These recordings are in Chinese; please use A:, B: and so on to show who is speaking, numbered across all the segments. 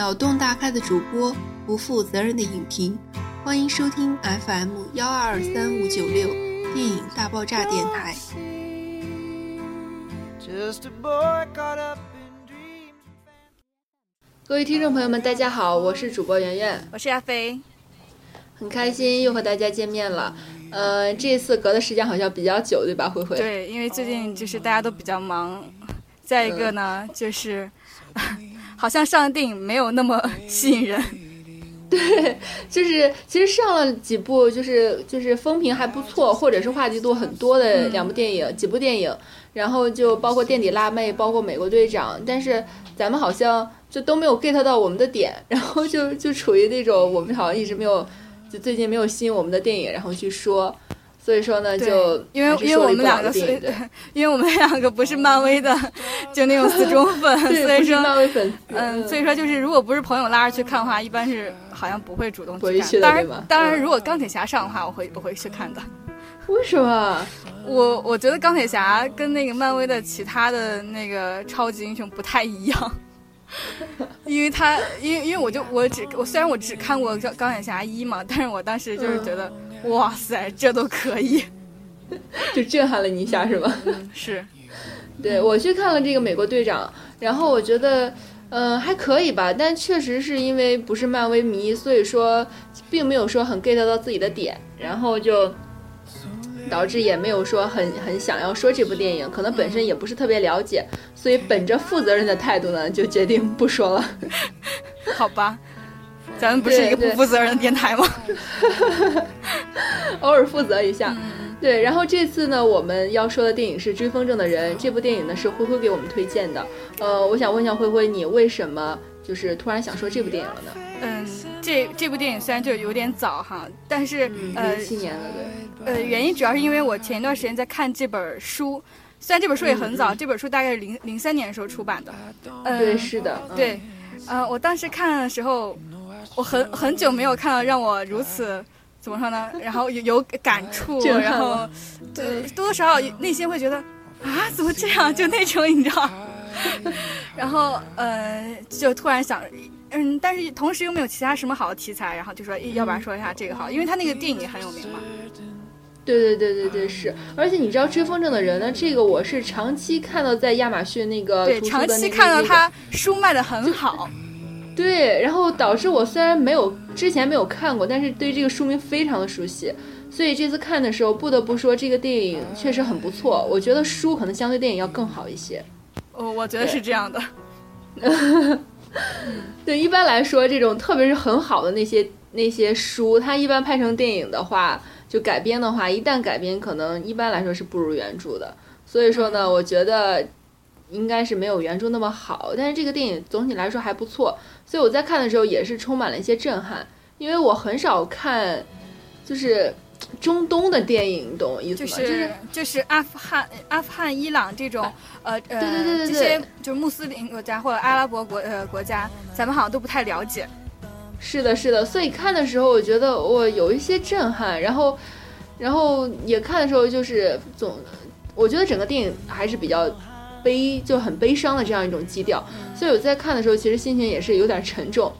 A: 脑洞大开的主播，不负责任的影评，欢迎收听 FM 幺二二三五九六电影大爆炸电台。各位听众朋友们，大家好，我是主播圆圆，
B: 我是亚飞，
A: 很开心又和大家见面了。呃，这次隔的时间好像比较久，对吧？慧慧。
B: 对，因为最近就是大家都比较忙，再一个呢，就是好像上电影没有那么吸引人。
A: 对，就是其实上了几部，就是就是风评还不错，或者是话题度很多的两部电影，几部电影，然后就包括垫底辣妹，包括美国队长，但是咱们好像就都没有 get 到我们的点，然后就就处于那种我们好像一直没有。就最近没有吸引我们的电影，然后去说，所以说呢，就
B: 因为因为我们两个，因为我们两个不是漫威的，就那种死忠粉，所以说
A: 漫威粉，
B: 嗯，所以说就是如果不是朋友拉着去看的话，一般是好像不会主动
A: 去
B: 看。当然，当然，如果钢铁侠上的话，我会我会去看的。
A: 为什么？
B: 我我觉得钢铁侠跟那个漫威的其他的那个超级英雄不太一样。因为他，因为因为我就我只我虽然我只看过《钢钢铁侠一》嘛，但是我当时就是觉得，哇塞，这都可以，
A: 就震撼了你一下，是吧？
B: 是，
A: 对我去看了这个美国队长，然后我觉得，嗯，还可以吧，但确实是因为不是漫威迷，所以说并没有说很 get 到自己的点，然后就。导致也没有说很很想要说这部电影，可能本身也不是特别了解，所以本着负责任的态度呢，就决定不说了。
B: 好吧，咱们不是一个不负责任的电台吗？
A: 偶尔负责一下。对，然后这次呢，我们要说的电影是《追风筝的人》，这部电影呢是灰灰给我们推荐的。呃，我想问一下灰灰，你为什么就是突然想说这部电影了呢？
B: 嗯，这这部电影虽然就有点早哈，但是呃，
A: 七年了
B: 对。呃，原因主要是因为我前一段时间在看这本书，虽然这本书也很早，这本书大概是零零三年的时候出版的。
A: 嗯，对，是的，
B: 对。呃，我当时看的时候，我很很久没有看到让我如此怎么说呢？然后有有感触，然后对多多少少内心会觉得啊，怎么这样？就那种你知道。然后呃，就突然想。嗯，但是同时又没有其他什么好的题材，然后就说要不然说一下这个好，因为他那个电影很有名嘛。
A: 对对对对对是，而且你知道追风筝的人呢，这个我是长期看到在亚马逊那个
B: 对长期看到他书卖的很好。
A: 对，然后导致我虽然没有之前没有看过，但是对这个书名非常的熟悉，所以这次看的时候不得不说这个电影确实很不错。我觉得书可能相对电影要更好一些。
B: 哦，我觉得是这样的。
A: 对，一般来说，这种特别是很好的那些那些书，它一般拍成电影的话，就改编的话，一旦改编，可能一般来说是不如原著的。所以说呢，我觉得应该是没有原著那么好。但是这个电影总体来说还不错，所以我在看的时候也是充满了一些震撼，因为我很少看，就是。中东的电影，你懂意思吗？
B: 就是就是阿富汗、阿富汗、伊朗这种，呃
A: 呃，对对对对
B: 这些就是穆斯林国家或者阿拉伯国呃国家，咱们好像都不太了解。
A: 是的，是的，所以看的时候，我觉得我有一些震撼，然后，然后也看的时候，就是总，我觉得整个电影还是比较悲，就很悲伤的这样一种基调，所以我在看的时候，其实心情也是有点沉重。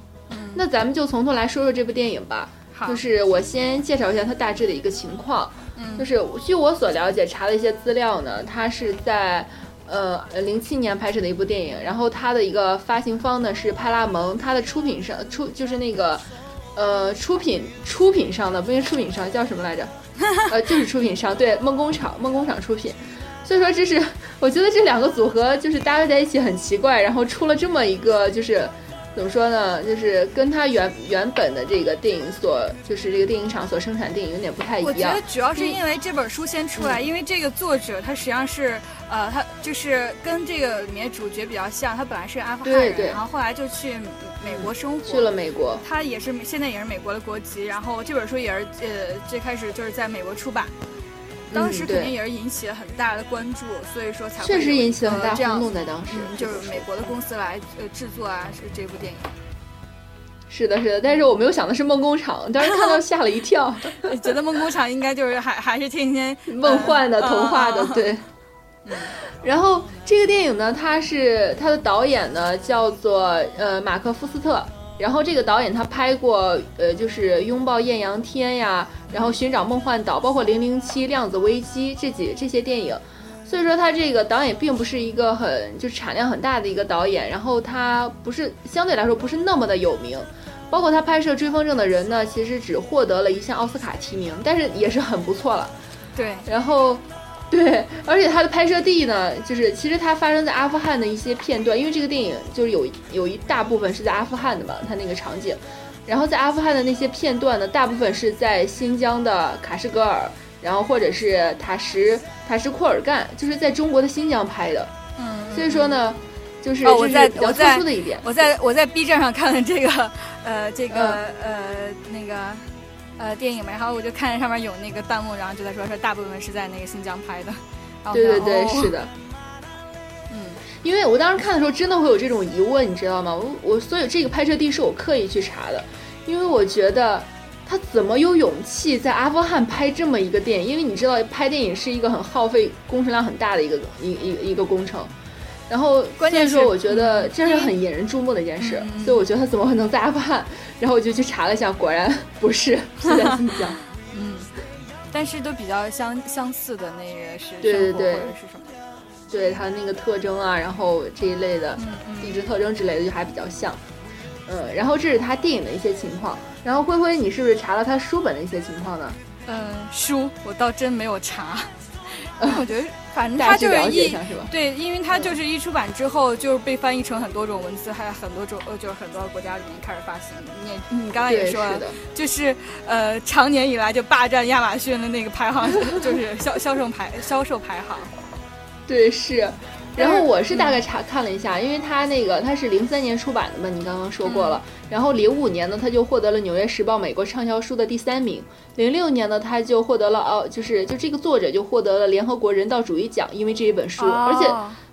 A: 那咱们就从头来说说这部电影吧。就是我先介绍一下它大致的一个情况，就是据我所了解查了一些资料呢，它是在呃零七年拍摄的一部电影，然后它的一个发行方呢是派拉蒙，它的出品商出就是那个呃出品出品商的，不是出品商叫什么来着？呃，就是出品商，对，梦工厂，梦工厂出品。所以说这是我觉得这两个组合就是搭配在一起很奇怪，然后出了这么一个就是。怎么说呢？就是跟他原原本的这个电影所，就是这个电影厂所生产电影有点不太一样。我
B: 觉得主要是因为这本书先出来，因为这个作者他实际上是，呃，他就是跟这个里面主角比较像，他本来是阿富汗人，然后后来就去美国生活，
A: 去了美国。
B: 他也是现在也是美国的国籍，然后这本书也是呃最开始就是在美国出版。当时肯定也是引起了很大的关注，所以说才
A: 确实引起了很大轰动在当时。
B: 就是美国的公司来呃制作啊，是这部电影。
A: 是的，是的，但是我没有想的是梦工厂，当时看到 吓了一跳，
B: 觉得梦工厂应该就是还还是天天
A: 梦幻的、童话的，对。然后这个电影呢，它是它的导演呢叫做呃马克·福斯特。然后这个导演他拍过呃就是拥抱艳阳天呀，然后寻找梦幻岛，包括零零七、量子危机这几这些电影。所以说他这个导演并不是一个很就是产量很大的一个导演，然后他不是相对来说不是那么的有名。包括他拍摄《追风筝的人》呢，其实只获得了一项奥斯卡提名，但是也是很不错了。
B: 对，
A: 然后。对，而且它的拍摄地呢，就是其实它发生在阿富汗的一些片段，因为这个电影就是有有一大部分是在阿富汗的嘛，它那个场景，然后在阿富汗的那些片段呢，大部分是在新疆的卡什格尔，然后或者是塔什塔什库尔干，就是在中国的新疆拍的。
B: 嗯，
A: 所以说呢，就是
B: 我在
A: 比较特殊的一点，
B: 我在我在 B 站上看了这个，呃，这个呃那个。呃，电影嘛，然后我就看见上面有那个弹幕，然后就在说，说大部分是在那个新疆拍的。
A: 对对对，是的。
B: 嗯，
A: 因为我当时看的时候，真的会有这种疑问，你知道吗？我我所以这个拍摄地是我刻意去查的，因为我觉得他怎么有勇气在阿富汗拍这么一个电影？因为你知道，拍电影是一个很耗费工程量很大的一个一一一个工程。然后
B: 关键
A: 说，我觉得这是很引人注目的一件事，所以我觉得他怎么可能在阿富汗？然后我就去查了一下，果然不是是在新疆。
B: 嗯，但是都比较相相似的那个是
A: 对对对，
B: 是什么？
A: 对它那个特征啊，然后这一类的地质特征之类的就还比较像。嗯，然后这是他电影的一些情况。然后灰灰，你是不是查了他书本的一些情况呢？
B: 嗯，书我倒真没有查。我觉得，反正它就是一对，因为它就是一出版之后，就是被翻译成很多种文字，还有很多种呃，就是很多国家里面开始发行。你你刚才也说了，就是呃，长年以来就霸占亚马逊的那个排行，就是销销售排销售排行。
A: 对，是。然后我是大概查看了一下，因为他那个他是零三年出版的嘛，你刚刚说过了。然后零五年呢，他就获得了《纽约时报》美国畅销书的第三名。零六年呢，他就获得了哦，就是就这个作者就获得了联合国人道主义奖，因为这一本书。而且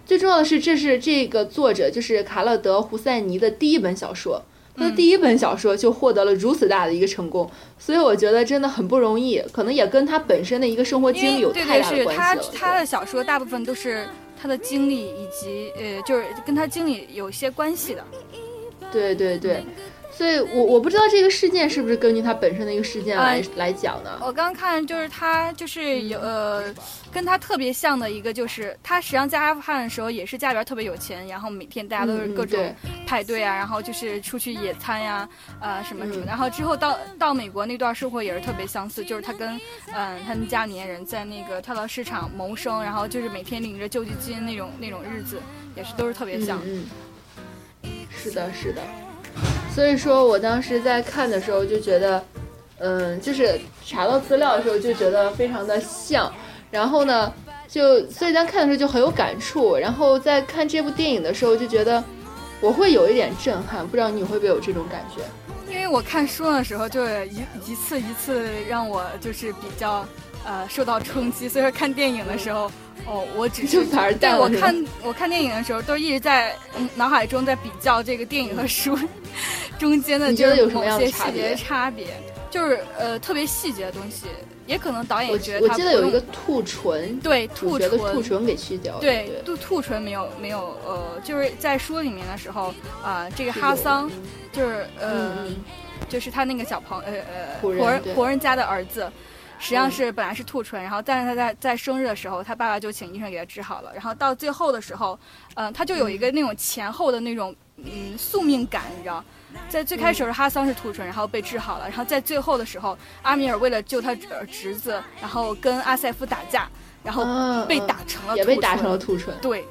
A: 最重要的是，这是这个作者就是卡勒德·胡塞尼的第一本小说，他的第一本小说就获得了如此大的一个成功，所以我觉得真的很不容易，可能也跟他本身的一个生活经历有太大的关系
B: 了。他他的小说大部分都是。他的经历以及呃，就是跟他经历有些关系的，
A: 对对对。所以，我我不知道这个事件是不是根据他本身的一个事件来来讲的。
B: 我刚看就是他就是有呃，跟他特别像的一个就是他实际上在阿富汗的时候也是家里边特别有钱，然后每天大家都是各种派对啊，然后就是出去野餐呀，呃什么什么。然后之后到到美国那段生活也是特别相似，就是他跟嗯他们家里面人在那个跳蚤市场谋生，然后就是每天领着救济金那种那种日子，也是都是特别像。
A: 嗯，是的，是的。所以说我当时在看的时候就觉得，嗯，就是查到资料的时候就觉得非常的像，然后呢，就所以当看的时候就很有感触，然后在看这部电影的时候就觉得我会有一点震撼，不知道你会不会有这种感觉？
B: 因为我看书的时候就一一次一次让我就是比较呃受到冲击，所以说看电影的时候。哦，我只是对我看我看电影的时候，都一直在脑海中在比较这个电影和书 中间的就是某些细节差别，就是呃特别细节的东西，也可能导演觉
A: 得我记得有一个兔唇，
B: 对兔
A: 唇兔唇给去掉，
B: 对兔兔唇没有没有呃就是在书里面的时候啊，这个哈桑就是呃就是他那个小朋呃呃活人活人家的儿子。实际上是本来是兔唇，然后但是他在在生日的时候，他爸爸就请医生给他治好了。然后到最后的时候，嗯，他就有一个那种前后的那种嗯宿命感，你知道，在最开始是哈桑是兔唇，然后被治好了，然后在最后的时候，阿米尔为了救他侄子，然后跟阿塞夫打架，然后被打成了
A: 也被打成了兔唇。
B: 对，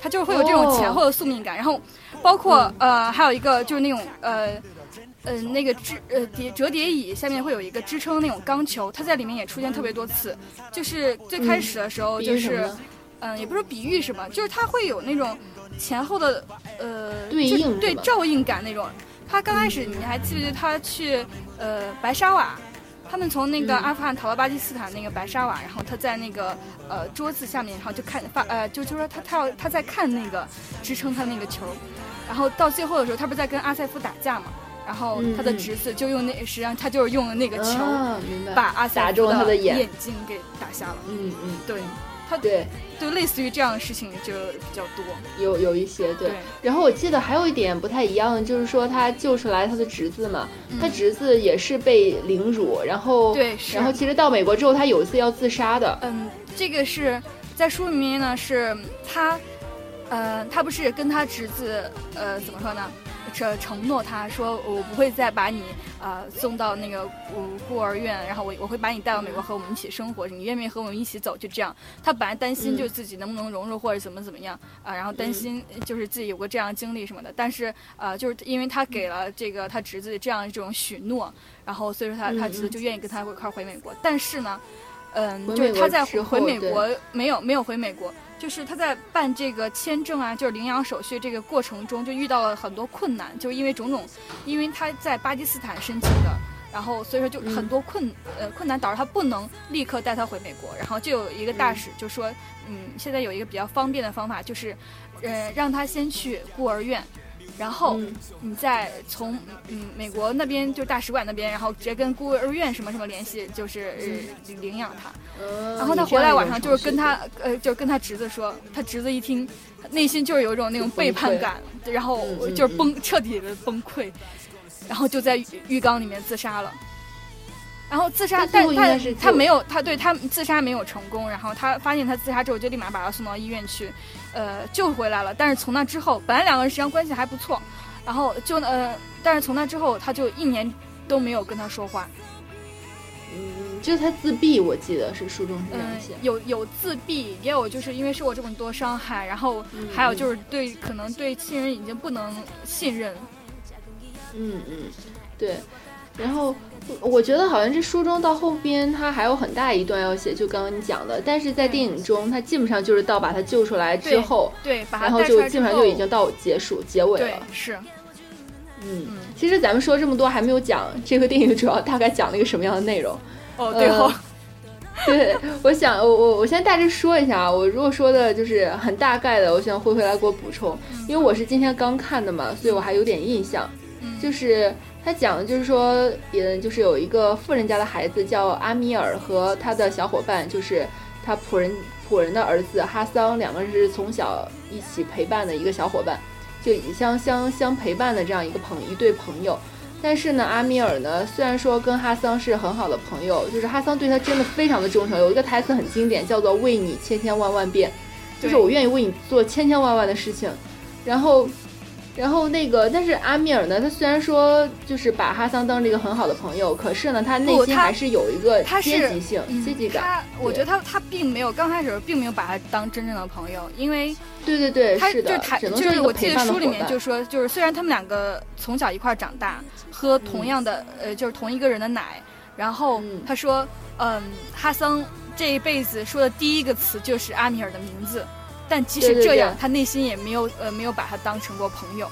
B: 他就是会有这种前后的宿命感。然后包括呃还有一个就是那种呃。嗯，那个支呃叠折叠椅下面会有一个支撑那种钢球，它在里面也出现特别多次。就是最开始的时候，就是，嗯，也不是比喻什么，就是它会有那种前后的呃
A: 对应
B: 对照应感那种。他刚开始你还记不记得他去呃白沙瓦，他们从那个阿富汗逃到巴基斯坦那个白沙瓦，然后他在那个呃桌子下面，然后就看发呃就就说他他要他在看那个支撑他那个球，然后到最后的时候，他不是在跟阿塞夫打架嘛？然后他的侄子就用那，实际上他就是用了那个球，把阿
A: 打中他的
B: 眼睛给打瞎了。
A: 嗯嗯，
B: 对。他
A: 对，
B: 就类似于这样的事情就比较多。
A: 有有一些对
B: 对。
A: 然后我记得还有一点不太一样的，就是说他救出来他的侄子嘛，他侄子也是被凌辱，然后
B: 嗯对
A: 然后其实到美国之后，他有一次要自杀的，
B: 嗯，这个是在书里面呢，是他，呃，他不是跟他侄子，呃，怎么说呢？承承诺他说，我不会再把你呃送到那个孤孤儿院，然后我我会把你带到美国和我们一起生活，你愿不愿意和我们一起走？就这样。他本来担心
A: 嗯
B: 就自己能不能融入或者怎么怎么样啊、然后担心就是自己有过这样的经历什么的。但是呃，就是因为他给了这个他侄子这样一种许诺，然后所以说他他侄子就愿意跟他一块回美国。但是呢。嗯，就是他在
A: 之
B: 回美国没有没有回美国，就是他在办这个签证啊，就是领养手续这个过程中就遇到了很多困难，就因为种种，因为他在巴基斯坦申请的，然后所以说就很多困、呃困难导致他不能立刻带他回美国，然后就有一个大使就说，嗯，现在有一个比较方便的方法，就是，呃，让他先去孤儿院。然后
A: 嗯
B: 你再从嗯美国那边就大使馆那边，然后直接跟孤儿院什么什么联系，就是、呃、领养他。
A: 嗯
B: 然后他回来晚上就是跟他呃，就是跟他侄子说，他侄子一听，内心就是有一种那种背叛感，然后就是崩彻底的崩溃，然后就在浴浴缸里面自杀了。然后自杀，
A: 但是救
B: 他没有，他对他自杀没有成功。然后他发现他自杀之后，就立马把他送到医院去，呃，救回来了。但是从那之后，本来两个人实际上关系还不错，然后就呃，但是从那之后，他就一年都没有跟他说话。
A: 嗯，就是他自闭，我记得是书中是这样
B: 嗯
A: 写，，
B: 有有自闭，也有就是因为受过这么多伤害，然后还有就是对可能对亲人已经不能信任。
A: 嗯嗯，对。然后我我觉得好像这书中到后边他还有很大一段要写，就刚刚你讲的，但是在电影中他基本上就是到把他救出来之后，
B: 对，把他
A: 然后就基本上就已经到结束结尾了。
B: 是
A: 嗯，
B: 嗯
A: 其实咱们说这么多还没有讲这个电影主要大概讲了一个什么样的内容。
B: 哦对哦，
A: 对，我想我我我先大致说一下啊，我如果说的就是很大概的，我想灰灰来给我补充，因为我是今天刚看的嘛，所以我还有点印象。
B: 嗯
A: 就是他讲的就是说，也就是有一个富人家的孩子叫阿米尔和他的小伙伴，就是他仆人仆人的儿子哈桑，两个人是从小一起陪伴的一个小伙伴，就相相相陪伴的这样一个朋一对朋友。但是呢，阿米尔呢，虽然说跟哈桑是很好的朋友，就是哈桑对他真的非常的忠诚。有一个台词很经典，叫做“为你千千万万遍”，就是我愿意为你做千千万万的事情。然后，然后那个，但是阿米尔呢，他虽然说就是把哈桑当成一个很好的朋友，可是呢，他内心还是有一个阶级性、
B: 嗯
A: 阶级感。
B: 他我觉得他他并没有刚开始并没有把他当真正的朋友，因为
A: 对对对，
B: 他就是
A: 的，
B: 台
A: 只能说一个
B: 就是我记得书里面就说，就是虽然他们两个从小一块长大，喝同样的、呃就是同一个人的奶，然后
A: 嗯。
B: 他说，嗯，哈桑这一辈子说的第一个词就是阿米尔的名字，但即使
A: 对对
B: 这样，
A: 对
B: 他内心也没有呃没有把他当成过朋友。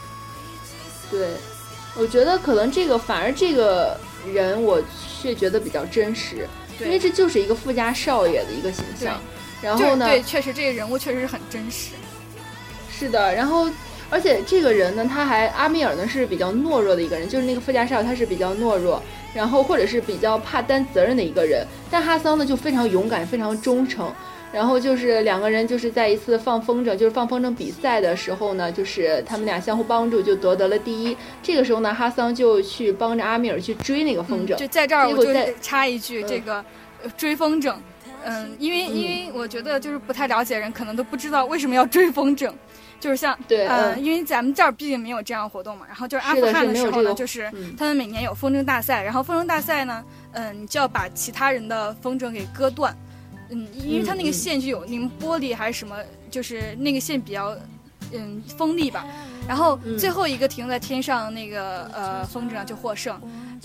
A: 对，我觉得可能这个反而这个人我却觉得比较真实，因为，这就是一个富家少爷的一个形象。然后呢，
B: 对，确实这个人物确实是很真实。
A: 是的，然后而且这个人呢，他还阿米尔呢是比较懦弱的一个人，就是那个富家少爷他是比较懦弱，然后或者是比较怕担责任的一个人，但哈桑呢就非常勇敢，非常忠诚。然后就是两个人就是在一次放风筝，就是放风筝比赛的时候呢，就是他们俩相互帮助，就夺得了第一。这个时候呢，哈桑就去帮着阿米尔去追那个风筝。
B: 就在这儿，我就插一句，
A: 嗯
B: 这个呃追风筝，嗯，因为因为我觉得就是不太了解的人可能都不知道为什么要追风筝，就是像
A: 对
B: 呃，
A: 嗯。
B: 因为咱们这儿毕竟没有这样的活动嘛，然后就是阿富
A: 汗的
B: 时候呢，就是
A: 嗯。
B: 他们每年有风筝大赛，然后风筝大赛呢，嗯，你就要把其他人的风筝给割断，嗯，因为它那个
A: 嗯嗯
B: 线就有那种玻璃还是什么，就是那个线比较嗯锋利吧，然后
A: 嗯。
B: 最后一个停在天上那个呃风筝就获胜，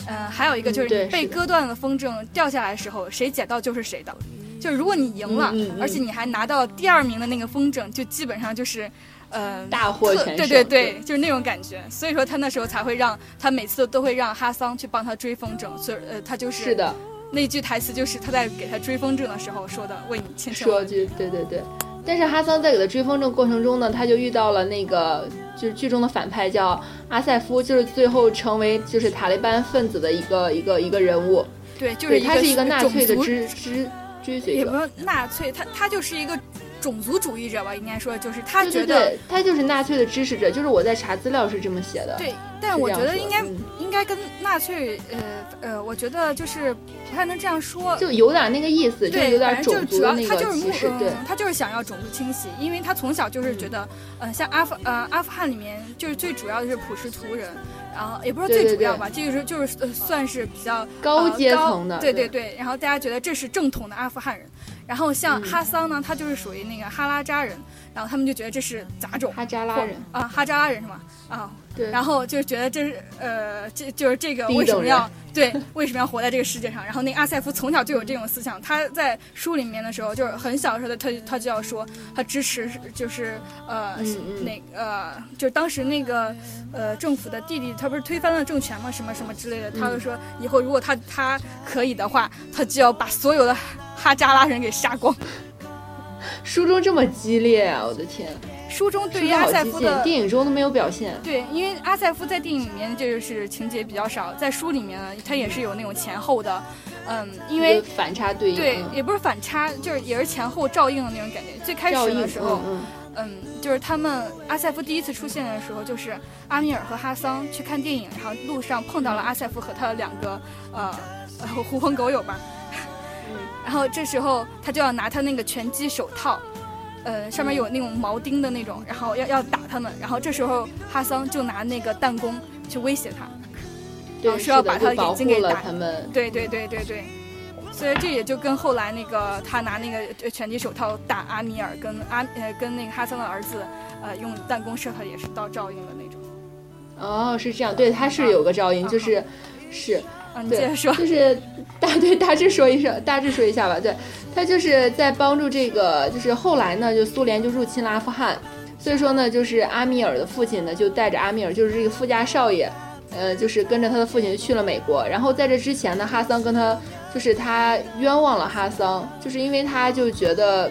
B: 呃，还有一个就是被割断的风筝掉下来的时候，谁捡到就是谁的。就是如果你赢了，
A: 嗯嗯嗯。
B: 而且你还拿到第二名的那个风筝，就基本上就是，呃，
A: 大获全胜
B: 对对，就是那种感觉。所以说他那时候才会让他每次都会让哈桑去帮他追风筝，所以呃，他就是
A: 是的，
B: 那句台词就是他在给他追风筝的时候说的，为你千千万
A: 说句对对对。但是哈桑在给他追风筝过程中呢，他就遇到了那个就是剧中的反派叫阿塞夫，就是最后成为就是塔利班分子的一个一个一个人物。
B: 对，就是，
A: 他是一个纳粹的
B: 种族
A: 支支追随者，
B: 也不是纳粹，他他就是一个种族主义者吧，应该说就是他觉得
A: 对，他就是纳粹的支持者，就是我在查资料是这么写的。
B: 对，但我觉得应该
A: 嗯。
B: 应该跟纳粹，呃呃，我觉得就是不太能这样说。
A: 就有点那个意思，就
B: 对，
A: 有点
B: 反正就是主要
A: 种族的那
B: 他就是目
A: 个歧视，对。
B: 嗯，他就是想要种族清洗，因为他从小就是觉得，呃，像阿富呃阿富汗里面就是最主要的是普什图人，然后也不是最主要吧，这个是就是呃算是比较
A: 高阶层的，
B: 对对。对，然后大家觉得这是正统的阿富汗人，然后像
A: 嗯
B: 哈桑呢，他就是属于那个哈拉扎人，然后他们就觉得这是杂种。
A: 哈扎拉人，
B: 啊，哈扎拉人是吗？啊，
A: 对，
B: 然后就觉得这是呃，这就是这个为什么要对为什么要活在这个世界上？然后那阿塞夫从小就有这种思想，他在书里面的时候就是很小的时候他他就要说他支持就是呃
A: 嗯嗯
B: 那呃就当时那个呃政府的弟弟他不是推翻了政权吗？什么什么之类的，他就说以后如果他他可以的话，他就要把所有的哈扎拉人给杀光。
A: 书中这么激烈啊！我的天，
B: 书中对于阿塞夫的
A: 电影中都没有表现。
B: 对，因为阿塞夫在电影里面就是情节比较少，在书里面呢，他也是有那种前后的，嗯，因为
A: 反差对应，
B: 对，
A: 嗯
B: 也不是反差，就是也是前后照应的那种感觉。最开始的时候，
A: 嗯
B: 嗯，就是他们阿塞夫第一次出现的时候，就是阿米尔和哈桑去看电影，然后路上碰到了阿塞夫和他的两个呃呃狐朋狗友吧，
A: 嗯
B: 然后这时候他就要拿他那个拳击手套，呃，上面有那种铆钉的那种，然后要要打他们，然后这时候哈桑就拿那个弹弓去威胁他，
A: 对，
B: 哦是要把他的眼睛给打
A: 他们。
B: 对对对对对，所以这也就跟后来那个他拿那个呃拳击手套打阿米尔，跟阿呃跟那个哈桑的儿子，呃用弹弓射他也是到照应的那种。
A: 哦，是这样，对，他是有个照应，就是是。
B: 啊，你
A: 对
B: 接着说。
A: 就是大 对大致说一声，大致说一下吧。对他就是在帮助这个，就是后来呢，就苏联就入侵了阿富汗，所以说呢，就是阿米尔的父亲呢，就带着阿米尔，就是这个富家少爷，呃，就是跟着他的父亲去了美国。然后在这之前呢，哈桑跟他就是他冤枉了哈桑，就是因为他就觉得。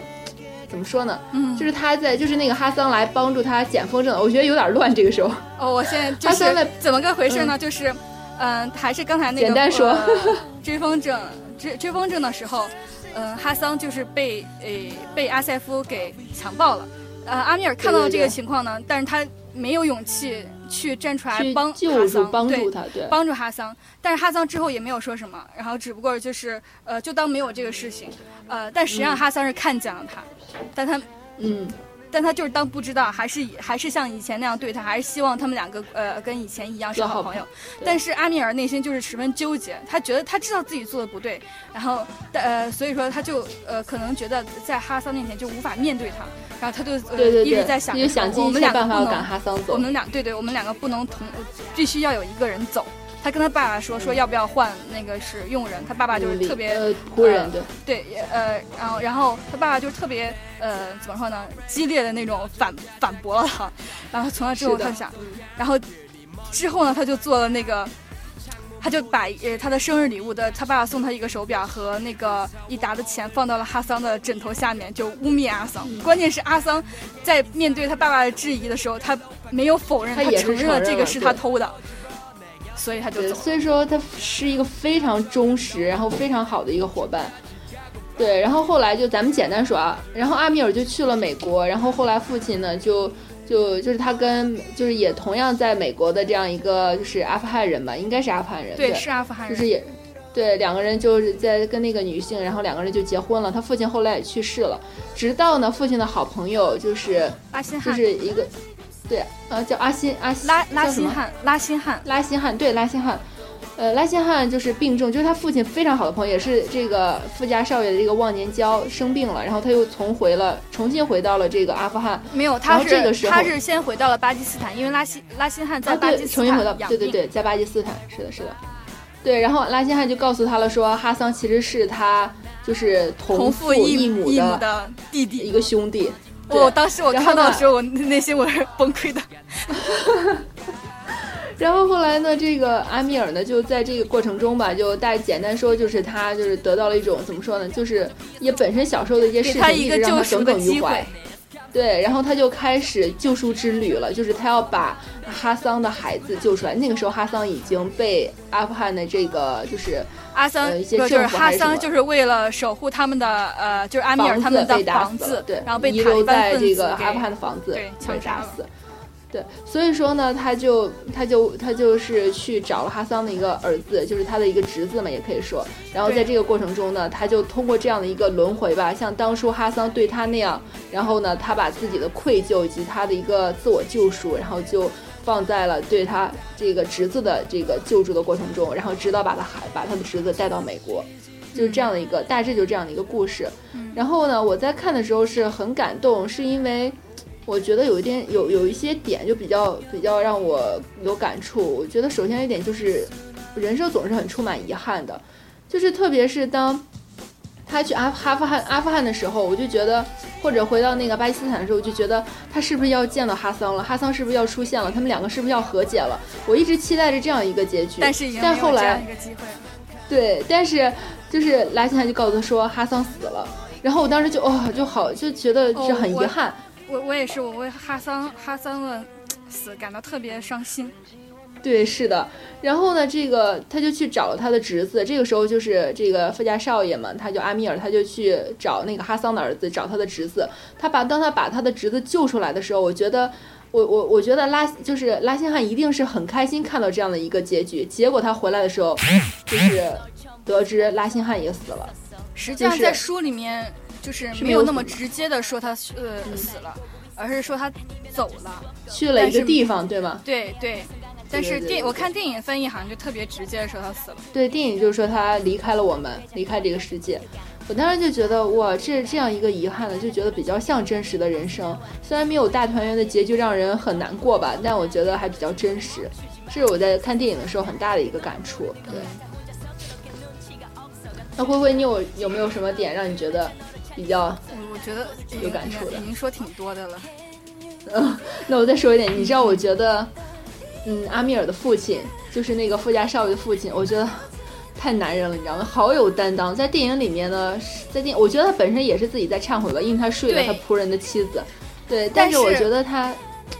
A: 怎么说呢？
B: 嗯，
A: 就是他在，就是那个哈桑来帮助他捡风筝，我觉得有点乱。这个时候，
B: 哦，我现在 就
A: 哈桑的
B: 怎么个回事呢？就是，嗯、还是刚才那个
A: 简单说。
B: 呃追风筝追追风筝的时候，嗯、哈桑就是被诶、被阿塞夫给强暴了。呃，阿米尔看到了这个
A: 对对对
B: 情况呢，但是他没有勇气去站出来帮、哈桑，对
A: 帮助他，对，
B: 帮助哈桑，但是哈桑之后也没有说什么，然后只不过就是呃，就当没有这个事情，呃，但实际上
A: 嗯。
B: 哈桑是看见了他，但他
A: 嗯，
B: 但他就是当不知道，还是以还是像以前那样对他，还是希望他们两个呃跟以前一样是
A: 好
B: 好朋友。但是阿米尔内心就是十分纠结，他觉得他知道自己做的不对，然后呃所以说他就呃可能觉得在哈桑面前就无法面对他，然后他就呃
A: 对对对，
B: 一直在想
A: 想尽
B: 我们
A: 一切
B: 两个不能
A: 办法要赶哈桑走
B: 我。们两对对，我们两个不能同，必须要有一个人走。他跟他爸爸说说要不要换那个是佣人，他爸爸就是特别
A: 呃仆人对，
B: 对呃，然后然后他爸爸就是特别呃怎么说呢，激烈的那种反反驳了他，然后从那之后他想，然后之后呢他就做了那个。他就把呃他的生日礼物的他爸爸送他一个手表和那个一沓的钱放到了哈桑的枕头下面，就污蔑阿桑。
A: 嗯
B: 关键是阿桑在面对他爸爸的质疑的时候，他没有否认，
A: 他也
B: 承认了这个是他偷的，所以他就
A: 对，
B: 走了。
A: 所以说他是一个非常忠实，然后非常好的一个伙伴。对，然后后来就咱们简单说啊，然后阿米尔就去了美国，然后后来父亲呢就就就是他跟就是也同样在美国的这样一个就是阿富汗人吧，应该是阿富汗人，
B: 对，是阿富汗人。
A: 就是也对两个人就是在跟那个女性，然后两个人就结婚了。他父亲后来也去世了，直到呢父亲的好朋友就是就是一个对呃叫阿辛阿辛
B: 拉拉辛汉，拉辛汉。
A: 拉辛汉，对拉辛汉，呃，拉辛汉就是病重，就是他父亲非常好的朋友，也是这个富家少爷的这个忘年交生病了，然后他又重回了，重新回到了这个阿富汗，
B: 没有，他是他是先回到了巴基斯坦，因为拉辛拉辛汉在巴基斯
A: 重新回到
B: 坦，
A: 对对对，在巴基斯坦，是的，是的，对，然后拉辛汉就告诉他了说，哈桑其实是他就是
B: 同
A: 父
B: 异
A: 母的
B: 弟弟
A: 一。个兄弟，对
B: 我当时我看到的时候，我内心我是崩溃的。
A: 然后后来呢，这个阿米尔呢，就在这个过程中吧，就大简单说，就是他就是得到了一种怎么说呢，就是也本身小时候的一些事情，
B: 他一个
A: 直让他耿耿于怀。对，然后他就开始救赎之旅了，就是他要把哈桑的孩子救出来。那个时候哈桑已经被阿富汗的这个就是
B: 阿桑，
A: 呃一些
B: 不就是哈桑，就是为了守护他们的呃，就是阿米尔他们的房子，
A: 对，
B: 然后被
A: 遗留
B: 塔利班
A: 在这
B: 分子给
A: 个阿富汗的房子被
B: 杀了
A: 打死。对，所以说呢，他就他就他就是去找了哈桑的一个儿子，就是他的一个侄子嘛，也可以说。然后在这个过程中呢，他就通过这样的一个轮回吧，像当初哈桑对他那样，然后呢，他把自己的愧疚以及他的一个自我救赎，然后就放在了对他这个侄子的这个救助的过程中，然后直到把他孩把他的侄子带到美国。就是这样的一个，大致就这样的一个故事。然后呢，我在看的时候是很感动，是因为我觉得有一点有有一些点就比较比较让我有感触。我觉得首先一点就是，人生总是很充满遗憾的，就是特别是当他去阿阿富汗阿富汗的时候，我就觉得，或者回到那个巴基斯坦的时候，我就觉得他是不是要见到哈桑了？哈桑是不是要出现了？他们两个是不是要和解了？我一直期待着这样一个结局，
B: 但是
A: 但后来
B: 一个机会。
A: 对，但是就是拉辛他就告诉他说哈桑死了，然后我当时就哦就好就觉得
B: 哦
A: 是很遗
B: 我
A: 憾。
B: 我我也是，我为哈桑哈桑的死感到特别伤心。
A: 对，是的。然后呢，这个他就去找了他的侄子，这个时候就是这个富家少爷嘛，他叫阿米尔，他就去找那个哈桑的儿子，找他的侄子。他把当他把他的侄子救出来的时候，我觉得。我我我觉得拉就是拉辛汉一定是很开心看到这样的一个结局，结果他回来的时候，就是得知拉辛汉也死了。
B: 实际上在书里面就是
A: 是没有
B: 那么直接的说他呃死了，而是说他走了。
A: 去了一个地方，对吗？
B: 对对，但是电我看电影翻译好像就特别直接的说他死了。
A: 对，电影就是说他离开了我们，离开这个世界。我当时就觉得哇，这这样一个遗憾的，就觉得比较像真实的人生。虽然没有大团圆的结局让人很难过吧，但我觉得还比较真实。这是我在看电影的时候很大的一个感触。对。那灰灰，你有有没有什么点让你觉得比较？
B: 我我觉得
A: 有感触的
B: 已经说挺多的了。
A: 嗯，那我再说一点，你知道，我觉得，嗯，阿米尔的父亲就是那个富家少爷的父亲，我觉得太男人了，你知道吗？好有担当。在电影里面呢，在电，我觉得他本身也是自己在忏悔吧，因为他睡了他仆人的妻子。对，但
B: 但是
A: 是我觉得他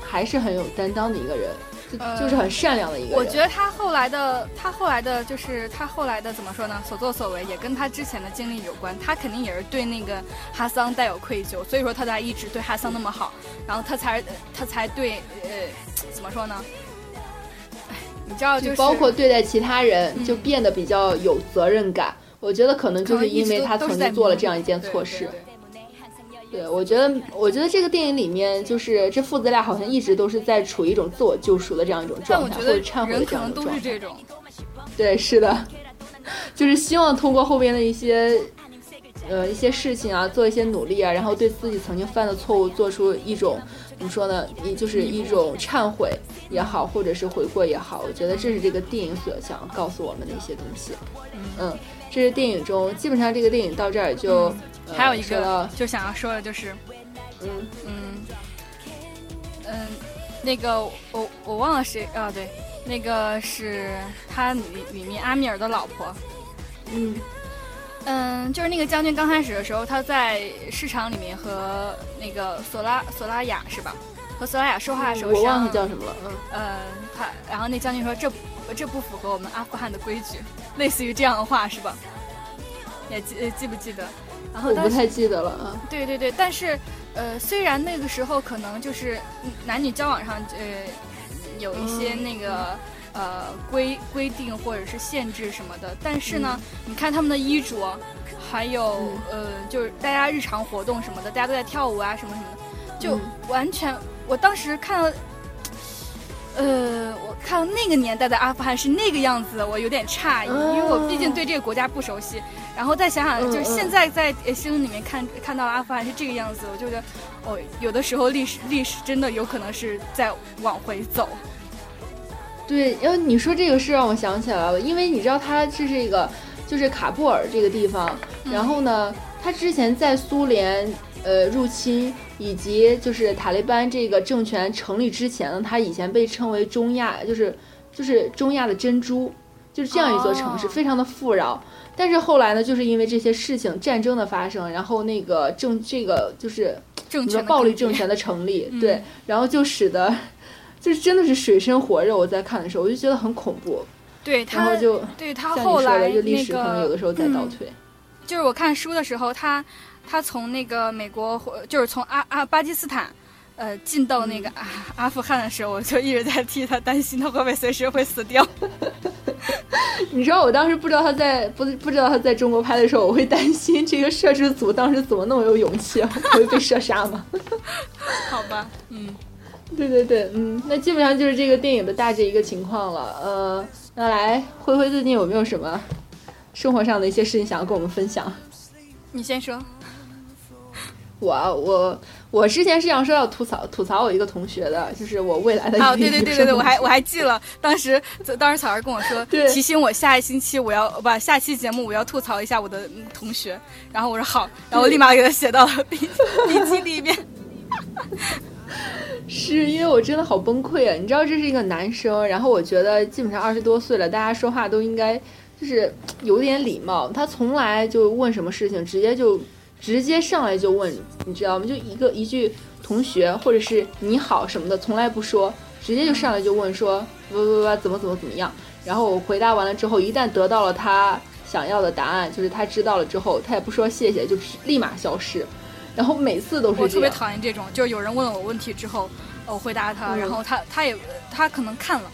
A: 还是很有担当的一个人，就、
B: 呃
A: 就是很善良的一个人。
B: 我觉得他后来的，他后来的，就是他后来的怎么说呢？所作所为也跟他之前的经历有关。他肯定也是对那个哈桑带有愧疚，所以说他才一直对哈桑那么好，然后他才他才对呃怎么说呢？哎，你知道
A: 就是包括对待其他人，
B: 嗯
A: 就变得比较有责任感。我觉得可能就是因为他曾经做了这样一件错事。
B: 对对对
A: 对，我觉得，我觉得这个电影里面，就是这父子俩好像一直都是在处于一种自我救赎的这样一种状态，或者忏悔的这样一种状态。
B: 都是这种，
A: 对，是的，就是希望通过后边的一些，呃，一些事情啊，做一些努力啊，然后对自己曾经犯的错误做出一种怎么说呢？也就是一种忏悔也好，或者是悔过也好，我觉得这是这个电影所想告诉我们的一些东西。嗯，这是电影中，基本上这个电影到这儿就、呃
B: 还有一个就想要说的就是，
A: 嗯
B: 嗯嗯，那个我我忘了谁啊？对，那个是他里里面阿米尔的老婆。
A: 嗯
B: 嗯，就是那个将军刚开始的时候，他在市场里面和那个索拉索拉雅是吧？和索拉雅说话的时候，
A: 我忘
B: 实际上
A: 记叫什么了，嗯。
B: 呃，他然后那将军说这不这不符合我们阿富汗的规矩，类似于这样的话是吧？也记呃记不记得？然后当时
A: 我不太记得了啊。
B: 对对对，但是呃，虽然那个时候可能就是嗯男女交往上呃有一些那个、呃规规定或者是限制什么的，但是呢，你看他们的衣着，还有、呃就是大家日常活动什么的，大家都在跳舞啊什么什么的，就
A: 嗯
B: 完全、我当时看到。呃，我看到那个年代的阿富汗是那个样子，我有点诧异，因为我毕竟对这个国家不熟悉。然后再想想，
A: 嗯
B: 就是现
A: 嗯
B: 在在呃新闻里面看看到阿富汗是这个样子，我就觉得，哦，有的时候历史历史真的有可能是在往回走。
A: 对，然后你说这个事让我想起来了，因为你知道它是这个，就是卡布尔这个地方，然后呢，它之前在苏联呃入侵以及就是塔利班这个政权成立之前呢，它以前被称为中亚，就是就是中亚的珍珠，就是这样一座城市，
B: 哦
A: 非常的富饶。但是后来呢，就是因为这些事情战争的发生，然后那个政这个就是
B: 政权
A: 暴力政权的成立，对，然后就使得就是真的是水深火热。我在看的时候，我就觉得很恐怖。
B: 对，
A: 然后就
B: 对他后来
A: 就历史可能有的时候在倒退。
B: 就是我看书的时候，他他从那个美国，就是从阿阿巴基斯坦。呃，进到那个阿阿富汗的时候，我就一直在替他担心，他会不会随时会死掉。
A: 你知道，我当时不知道他在不不知道他在中国拍的时候，我会担心这个摄制组当时怎么那么有勇气，会被射杀吗？
B: 好吧，嗯，
A: 对对对，嗯，那基本上就是这个电影的大致一个情况了。呃，那来灰灰最近有没有什么生活上的一些事情想要跟我们分享？
B: 你先说。
A: 我我。我之前是想说要吐槽吐槽我一个同学的，就是我未来的
B: 哦，对对对对对，我还我还记了，当时当时草儿跟我说，提醒我下一星期我要不下期节目我要吐槽一下我的同学，然后我说好，然后我立马给他写到了笔笔记里面。
A: 是因为我真的好崩溃啊！你知道这是一个男生，然后我觉得基本上二十多岁了，大家说话都应该就是有点礼貌，他从来就问什么事情直接就。直接上来就问，你知道吗？就一个一句同学或者是你好什么的，从来不说，直接就上来就问说，不不不，怎么怎么怎么样？然后我回答完了之后，一旦得到了他想要的答案，就是他知道了之后，他也不说谢谢，就立马消失。然后每次都是。我
B: 特别讨厌这种，就是有人问了我问题之后，我回答他，然后他他也他可能看了，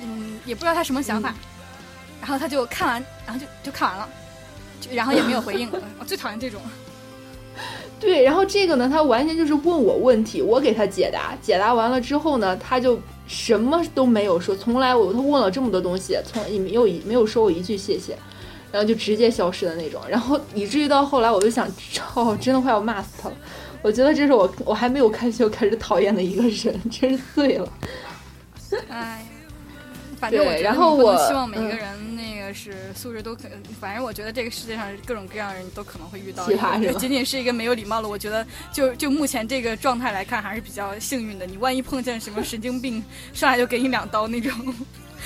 B: 嗯，也不知道他什么想法，然后他就看完，然后就就看完了。然后也没有回应，我最讨厌这种。
A: 对，然后这个呢，他完全就是问我问题，我给他解答，解答完了之后呢，他就什么都没有说，从来我他问了这么多东西，从也没有没有说我一句谢谢，然后就直接消失的那种，然后以至于到后来我就想，哦，真的快要骂死他了。我觉得这是我我还没有开学就开始讨厌的一个人，真是醉了。
B: 哎，反正我
A: 然后我
B: 希望每一个人。是素质都可，反正我觉得这个世界上各种各样的人都可能会遇到。仅仅是一个没有礼貌的，我觉得就就目前这个状态来看还是比较幸运的。你万一碰见什么神经病，上来就给你两刀那种。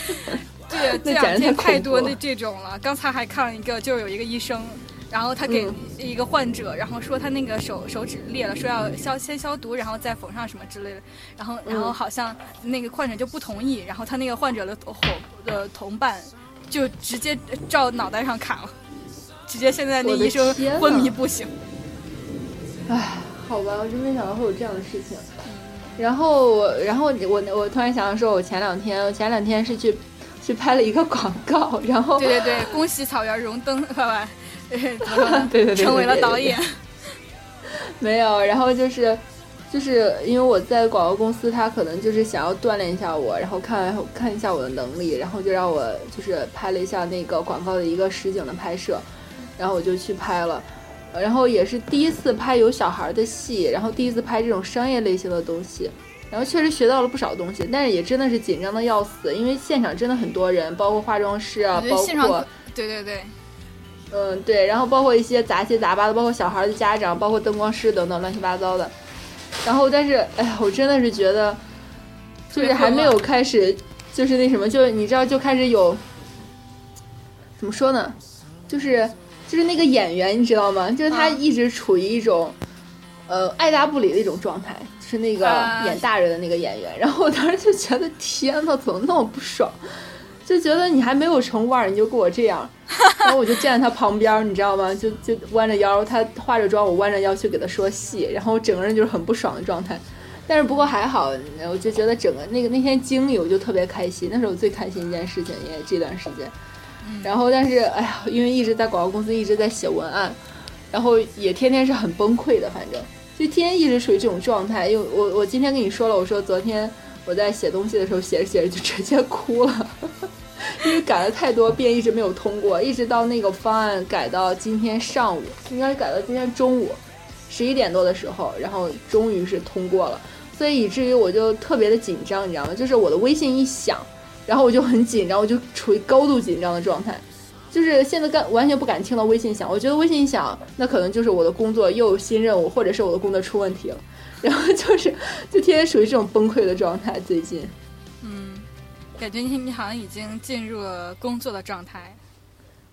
B: 对，这两天太多的这种了。刚才还看了一个，就是有一个医生。然后他给一个患者，然后说他那个手手指裂了，说要消先消毒，然后再缝上什么之类的。然后然后好像那个患者就不同意，然后他那个患者的伙的同伴。就直接照脑袋上砍了，直接现在那医生昏迷不醒。
A: 唉，好吧，我真没想到会有这样的事情。然后，然后我我突然想到，说我前两天，前两天是去去拍了一个广告，然后
B: 对对对，恭喜草原荣登，拜拜，
A: 对对对，
B: 成为了导演。
A: 没有，然后就是。就是因为我在广告公司，他可能就是想要锻炼一下我，然后看看一下我的能力，然后就让我就是拍了一下那个广告的一个实景的拍摄，然后我就去拍了，然后也是第一次拍有小孩的戏，然后第一次拍这种商业类型的东西，然后确实学到了不少东西，但是也真的是紧张的要死，因为现场真的很多人，包括化妆师啊，包括
B: 对对对，
A: 嗯对，然后包括一些杂七杂八的，包括小孩的家长，包括灯光师等等乱七八糟的。然后，但是，哎呀，我真的是觉得，就是还没有开始，就是那什么，就你知道，就开始有，怎么说呢？就是，就是那个演员，你知道吗？就是他一直处于一种，呃，爱答不理的一种状态，就是那个演大人的那个演员。然后我当时就觉得，天呐，怎么那么不爽？就觉得你还没有成腕儿，你就给我这样，然后我就站在他旁边，你知道吗？就就弯着腰，他化着妆，我弯着腰去给他说戏，然后我整个人就是很不爽的状态。但是不过还好，我就觉得整个那个那天经历，我就特别开心，那是我最开心一件事情，因为这段时间。然后但是哎呀，因为一直在广告公司一直在写文案，然后也天天是很崩溃的，反正就天天一直处于这种状态。因为我我今天跟你说了，我说昨天我在写东西的时候写着写着就直接哭了。因为改了太多遍，一直没有通过，一直到那个方案改到今天上午，应该改到今天中午十一点多的时候，然后终于是通过了。所以以至于我就特别的紧张，你知道吗？就是我的微信一响，然后我就很紧张，我就处于高度紧张的状态，就是现在干完全不敢听到微信响。我觉得微信一响，那可能就是我的工作又有新任务，或者是我的工作出问题了。然后就是就天天属于这种崩溃的状态，最近。
B: 感觉你你好像已经进入了工作的状态，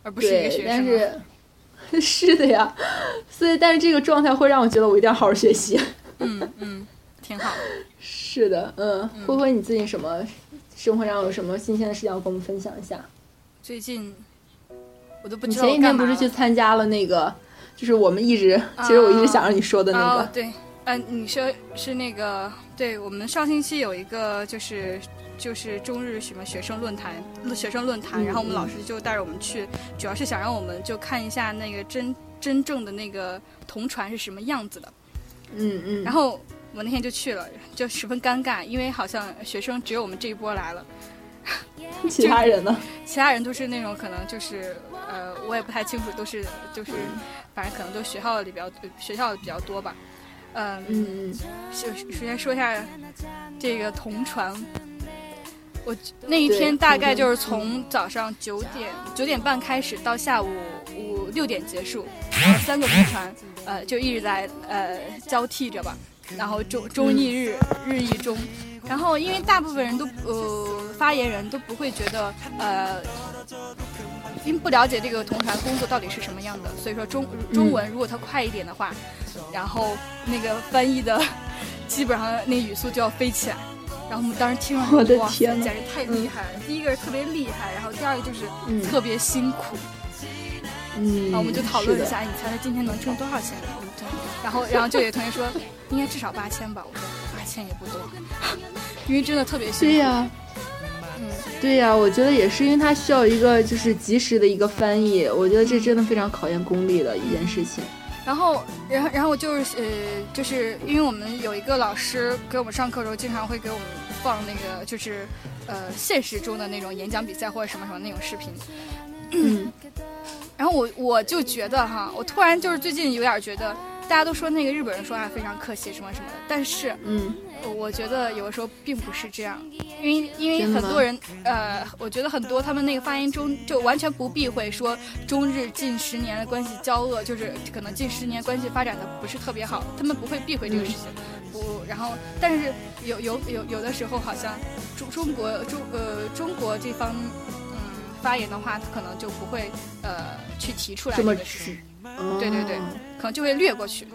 B: 而不是一个学
A: 生。但是，是的呀，所以但是这个状态会让我觉得我一定要好好学习。
B: 嗯嗯，挺好。
A: 是的，嗯，灰灰，你最近什么生活上有什么新鲜的事情要跟我们分享一下？
B: 最近我都不
A: 你
B: 知道你
A: 前几天不是去参加了那个，就是我们一直，其实我一直想让你说的那个，
B: 哦，对，嗯、你说是那个，对我们上星期有一个就是就是中日什么学生论坛，学生论坛，
A: 嗯
B: 然后我们
A: 嗯
B: 老师就带着我们去，主要是想让我们就看一下那个真真正的那个同传是什么样子的。
A: 嗯嗯，
B: 然后我那天就去了，就十分尴尬，因为好像学生只有我们这一波来了，
A: 其他人呢？
B: 其他人都是那种可能就是呃，我也不太清楚，都是就是反正可能都学校里比较学校比较多吧。嗯，
A: 嗯嗯
B: 首首先说一下这个同传，我那一天大概就是从早上九点九点半开始到下午五六点结束，然后三个同传，呃，就一直在呃交替着吧，然后中中一日，日一中，然后因为大部分人都呃发言人都不会觉得呃。因为不了解这个同传工作到底是什么样的，所以说中中文如果它快一点的话，然后那个翻译的 基本上那语速就要飞起来。然后我们当时听了，
A: 我的天
B: 简直太厉害了！第一个是特别厉害，然后第二个就是
A: 嗯
B: 特别辛苦。
A: 嗯，
B: 然后我们就讨论一下，你猜他今天能挣多少钱？嗯对。然后然后就有同学说，应该至少八千吧。我说八千也不多，因为真的特别辛苦。
A: 对呀、
B: 嗯，
A: 对呀、我觉得也是，因为它需要一个就是及时的一个翻译，我觉得这真的非常考验功力的一件事情。
B: 然后，然后，然后就是呃，就是因为我们有一个老师给我们上课的时候，经常会给我们放那个就是呃现实中的那种演讲比赛或者什么什么那种视频。
A: 嗯
B: 然后我我就觉得哈，我突然就是最近有点觉得，大家都说那个日本人说话非常客气什么什么的，但是
A: 嗯
B: 我觉得有的时候并不是这样，因为因为很多人呃，我觉得很多他们那个发言中就完全不避讳说中日近十年的关系交恶，就是可能近十年关系发展的不是特别好，他们不会避讳这个事情，不，然后但是有有有有的时候好像中中国中呃中国这方嗯发言的话，他可能就不会呃去提出来
A: 这
B: 个事情，
A: 哦
B: 对对对，可能就会略过去。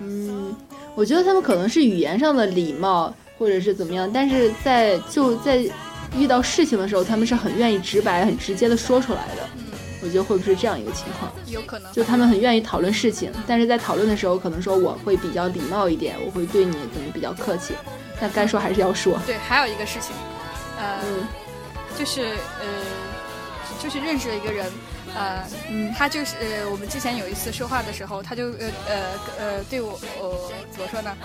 A: 嗯，我觉得他们可能是语言上的礼貌，或者是怎么样，但是在就在遇到事情的时候，他们是很愿意直白、很直接的说出来的。
B: 嗯，
A: 我觉得会不会是这样一个情况？
B: 有可能。
A: 就他们很愿意讨论事情，但是在讨论的时候，可能说我会比较礼貌一点，我会对你怎么比较客气，但该说还是要说。
B: 对，还有一个事情，呃，
A: 嗯
B: 就是呃，就是认识了一个人，呃，
A: 嗯
B: 他就是呃，我们之前有一次说话的时候，他就呃呃呃对我呃怎么说呢，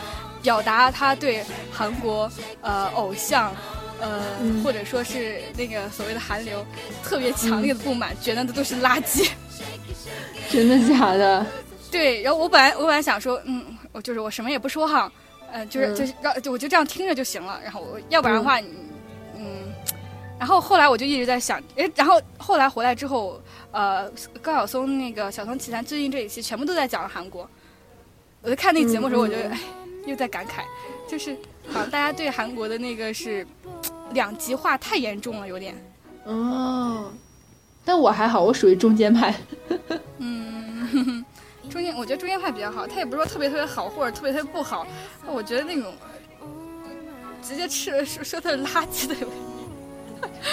B: 表达他对韩国呃偶像。呃，
A: 嗯
B: 或者说是那个所谓的韩流，特别强烈的不满，觉得那都是垃圾。
A: 真的假的？
B: 对，然后我本来我本来想说，嗯，我就是我什么也不说哈，呃，就是、
A: 嗯
B: 就是让我就这样听着就行了。然后我要不然的话，你嗯，然后后来我就一直在想，哎，然后后来回来之后，呃，高晓松那个《小松奇谈》最近这一期全部都在讲韩国，我在看那个节目的时候，我就哎又在感慨，就是好像大家对韩国的那个是两极化太严重了，有点。
A: 哦，但我还好，我属于中间派。
B: 嗯，中间我觉得中间派比较好，他也不是说特别特别好或者特别特别不好，我觉得那种直接吃了说说他是垃圾的，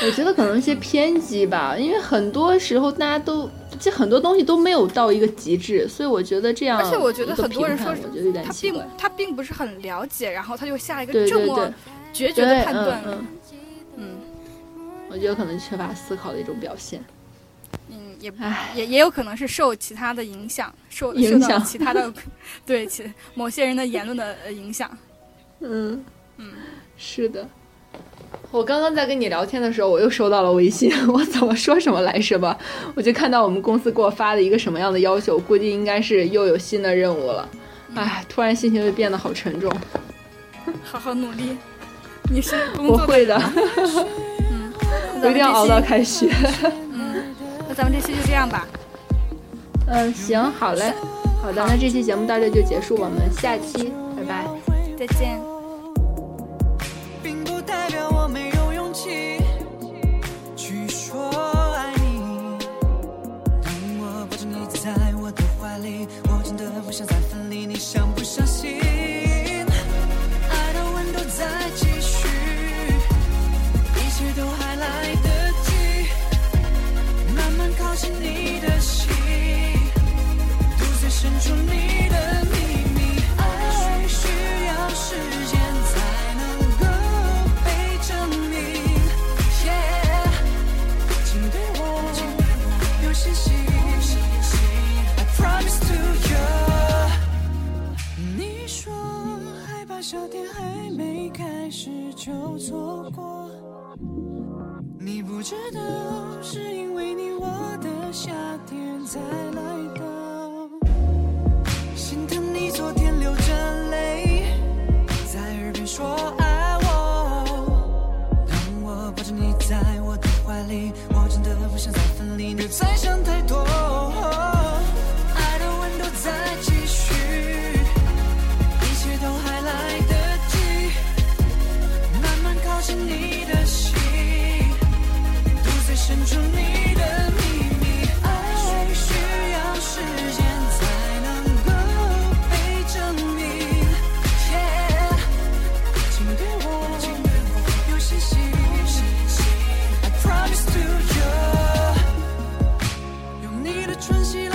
A: 我觉得可能一些偏激吧，因为很多时候大家都这很多东西都没有到一个极致，所以我觉得这样。
B: 而且我觉得很多人说
A: 我觉得有点
B: 他并
A: 奇怪。
B: 他并不是很了解，然后他就下一个这么决绝的
A: 对，
B: 判断，
A: 嗯嗯，
B: 嗯
A: 我觉得可能缺乏思考的一种表现。
B: 嗯，也，也也有可能是受其他的影响，受
A: 影
B: 受到
A: 响
B: 其他的 对其某些人的言论的呃影响，
A: 嗯
B: 嗯，
A: 是的。我刚刚在跟你聊天的时候，我又收到了微信，我怎么说什么来着吧？我就看到我们公司给我发的一个什么样的要求，估计应该是又有新的任务了。唉，突然心情就变得好沉重。
B: 好好努力。你是工作的
A: 我会的，
B: 嗯，
A: 我一定要熬到开学。
B: 嗯，那咱们这期就这样吧。
A: 嗯，行，好嘞，好的，那这期节目到这就结束，我们下期拜拜。
B: 再见。
C: 代表我没有勇气去说爱你。当我抱着你在我的怀里，我真的不想再分离，你相不相信？爱的温度在继续，一切都还来得及，慢慢靠近你的心，独自伸出你春熙